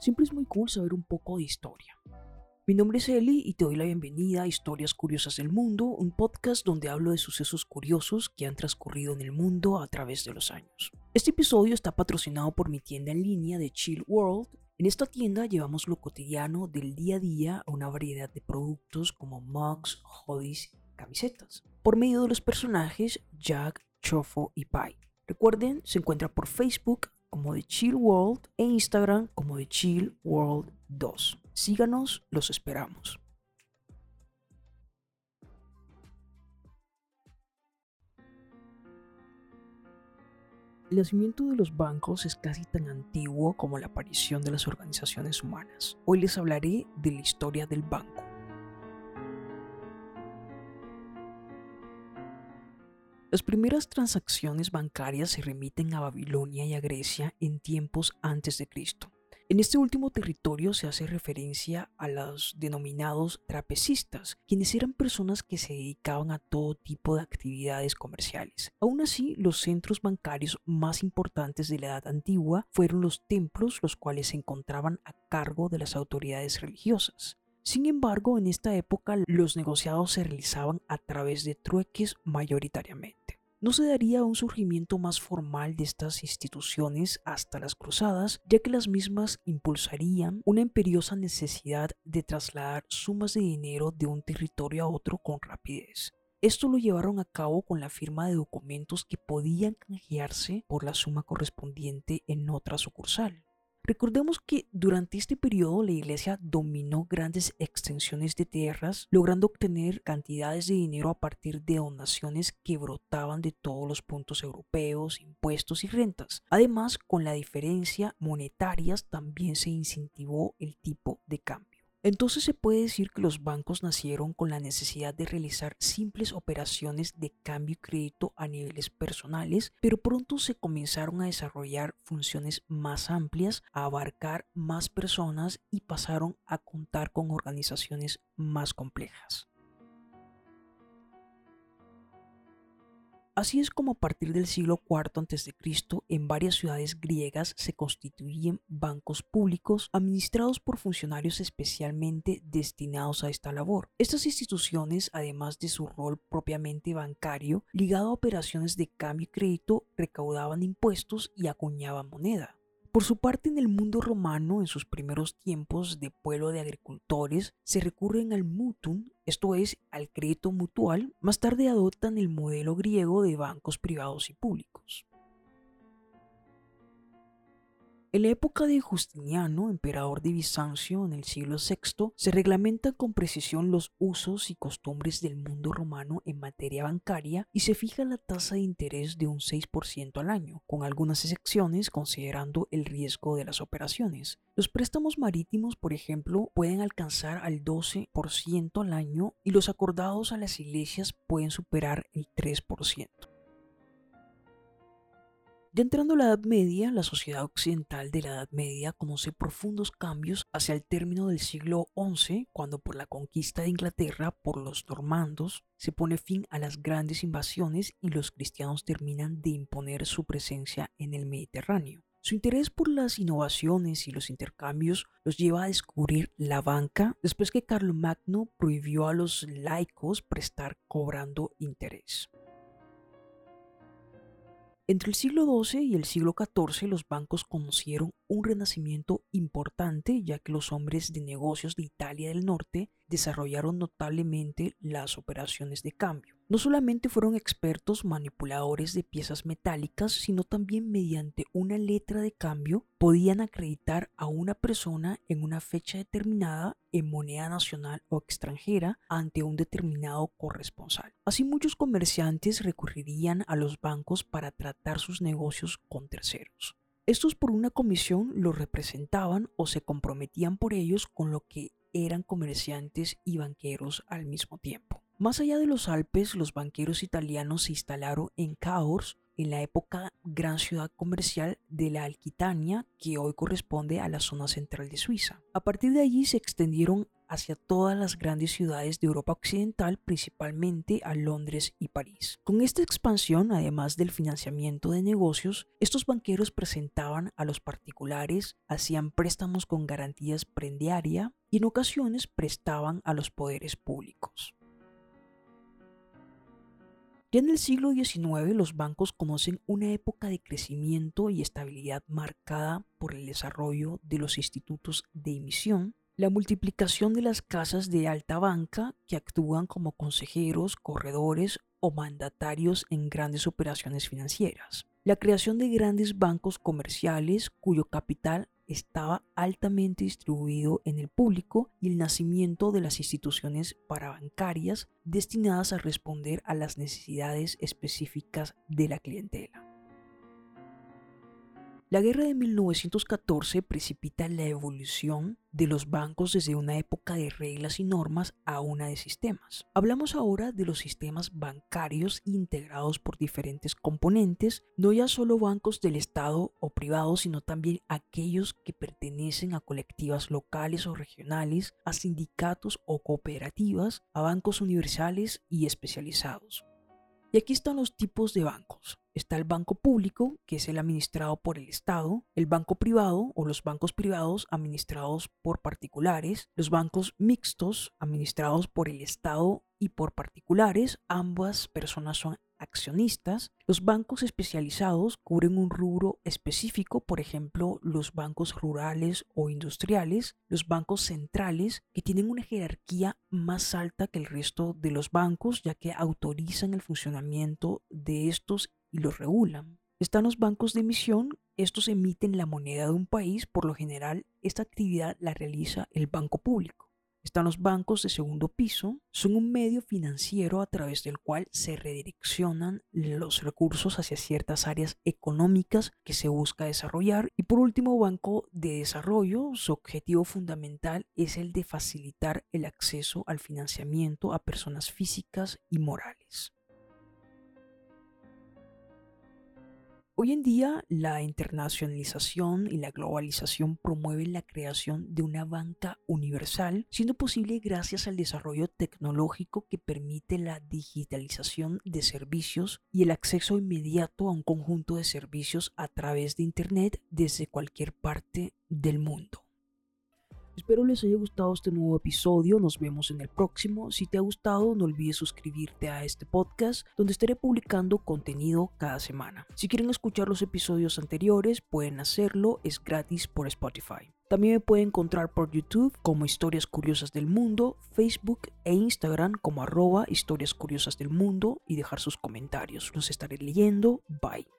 Siempre es muy cool saber un poco de historia. Mi nombre es Eli y te doy la bienvenida a Historias Curiosas del Mundo, un podcast donde hablo de sucesos curiosos que han transcurrido en el mundo a través de los años. Este episodio está patrocinado por mi tienda en línea de Chill World. En esta tienda llevamos lo cotidiano del día a día a una variedad de productos como mugs, hoodies camisetas, por medio de los personajes Jack, Chofo y Pai. Recuerden, se encuentra por Facebook como The Chill World e Instagram como The Chill World 2. Síganos, los esperamos. El nacimiento de los bancos es casi tan antiguo como la aparición de las organizaciones humanas. Hoy les hablaré de la historia del banco. Las primeras transacciones bancarias se remiten a Babilonia y a Grecia en tiempos antes de Cristo. En este último territorio se hace referencia a los denominados trapecistas, quienes eran personas que se dedicaban a todo tipo de actividades comerciales. Aún así, los centros bancarios más importantes de la Edad Antigua fueron los templos, los cuales se encontraban a cargo de las autoridades religiosas. Sin embargo, en esta época los negociados se realizaban a través de trueques mayoritariamente. No se daría un surgimiento más formal de estas instituciones hasta las cruzadas, ya que las mismas impulsarían una imperiosa necesidad de trasladar sumas de dinero de un territorio a otro con rapidez. Esto lo llevaron a cabo con la firma de documentos que podían canjearse por la suma correspondiente en otra sucursal. Recordemos que durante este periodo la iglesia dominó grandes extensiones de tierras, logrando obtener cantidades de dinero a partir de donaciones que brotaban de todos los puntos europeos, impuestos y rentas. Además, con la diferencia monetarias también se incentivó el tipo de cambio. Entonces se puede decir que los bancos nacieron con la necesidad de realizar simples operaciones de cambio y crédito a niveles personales, pero pronto se comenzaron a desarrollar funciones más amplias, a abarcar más personas y pasaron a contar con organizaciones más complejas. Así es como a partir del siglo IV a.C. en varias ciudades griegas se constituyen bancos públicos administrados por funcionarios especialmente destinados a esta labor. Estas instituciones, además de su rol propiamente bancario, ligado a operaciones de cambio y crédito, recaudaban impuestos y acuñaban moneda. Por su parte, en el mundo romano, en sus primeros tiempos de pueblo de agricultores, se recurren al mutum, esto es, al crédito mutual, más tarde adoptan el modelo griego de bancos privados y públicos. En la época de Justiniano, emperador de Bizancio en el siglo VI, se reglamentan con precisión los usos y costumbres del mundo romano en materia bancaria y se fija la tasa de interés de un 6% al año, con algunas excepciones considerando el riesgo de las operaciones. Los préstamos marítimos, por ejemplo, pueden alcanzar al 12% al año y los acordados a las iglesias pueden superar el 3%. Ya entrando a la Edad Media, la sociedad occidental de la Edad Media conoce profundos cambios hacia el término del siglo XI, cuando por la conquista de Inglaterra por los normandos se pone fin a las grandes invasiones y los cristianos terminan de imponer su presencia en el Mediterráneo. Su interés por las innovaciones y los intercambios los lleva a descubrir la banca después que Carlomagno prohibió a los laicos prestar cobrando interés. Entre el siglo XII y el siglo XIV los bancos conocieron un renacimiento importante ya que los hombres de negocios de Italia del Norte desarrollaron notablemente las operaciones de cambio. No solamente fueron expertos manipuladores de piezas metálicas, sino también mediante una letra de cambio podían acreditar a una persona en una fecha determinada en moneda nacional o extranjera ante un determinado corresponsal. Así muchos comerciantes recurrirían a los bancos para tratar sus negocios con terceros. Estos por una comisión los representaban o se comprometían por ellos con lo que eran comerciantes y banqueros al mismo tiempo. Más allá de los Alpes, los banqueros italianos se instalaron en Cahors, en la época gran ciudad comercial de la Alquitania, que hoy corresponde a la zona central de Suiza. A partir de allí se extendieron hacia todas las grandes ciudades de Europa Occidental, principalmente a Londres y París. Con esta expansión, además del financiamiento de negocios, estos banqueros presentaban a los particulares, hacían préstamos con garantías prendiaria y en ocasiones prestaban a los poderes públicos. Ya en el siglo XIX los bancos conocen una época de crecimiento y estabilidad marcada por el desarrollo de los institutos de emisión, la multiplicación de las casas de alta banca que actúan como consejeros, corredores o mandatarios en grandes operaciones financieras, la creación de grandes bancos comerciales cuyo capital estaba altamente distribuido en el público y el nacimiento de las instituciones parabancarias destinadas a responder a las necesidades específicas de la clientela. La guerra de 1914 precipita la evolución de los bancos desde una época de reglas y normas a una de sistemas. Hablamos ahora de los sistemas bancarios integrados por diferentes componentes, no ya solo bancos del Estado o privados, sino también aquellos que pertenecen a colectivas locales o regionales, a sindicatos o cooperativas, a bancos universales y especializados. Y aquí están los tipos de bancos. Está el banco público, que es el administrado por el Estado, el banco privado o los bancos privados administrados por particulares, los bancos mixtos administrados por el Estado y por particulares, ambas personas son accionistas. Los bancos especializados cubren un rubro específico, por ejemplo, los bancos rurales o industriales, los bancos centrales, que tienen una jerarquía más alta que el resto de los bancos, ya que autorizan el funcionamiento de estos y los regulan. Están los bancos de emisión, estos emiten la moneda de un país, por lo general esta actividad la realiza el banco público. Están los bancos de segundo piso, son un medio financiero a través del cual se redireccionan los recursos hacia ciertas áreas económicas que se busca desarrollar. Y por último, Banco de Desarrollo, su objetivo fundamental es el de facilitar el acceso al financiamiento a personas físicas y morales. Hoy en día, la internacionalización y la globalización promueven la creación de una banca universal, siendo posible gracias al desarrollo tecnológico que permite la digitalización de servicios y el acceso inmediato a un conjunto de servicios a través de Internet desde cualquier parte del mundo. Espero les haya gustado este nuevo episodio, nos vemos en el próximo. Si te ha gustado, no olvides suscribirte a este podcast donde estaré publicando contenido cada semana. Si quieren escuchar los episodios anteriores, pueden hacerlo, es gratis por Spotify. También me pueden encontrar por YouTube como Historias Curiosas del Mundo, Facebook e Instagram como arroba Historias Curiosas del Mundo y dejar sus comentarios. Los estaré leyendo. Bye.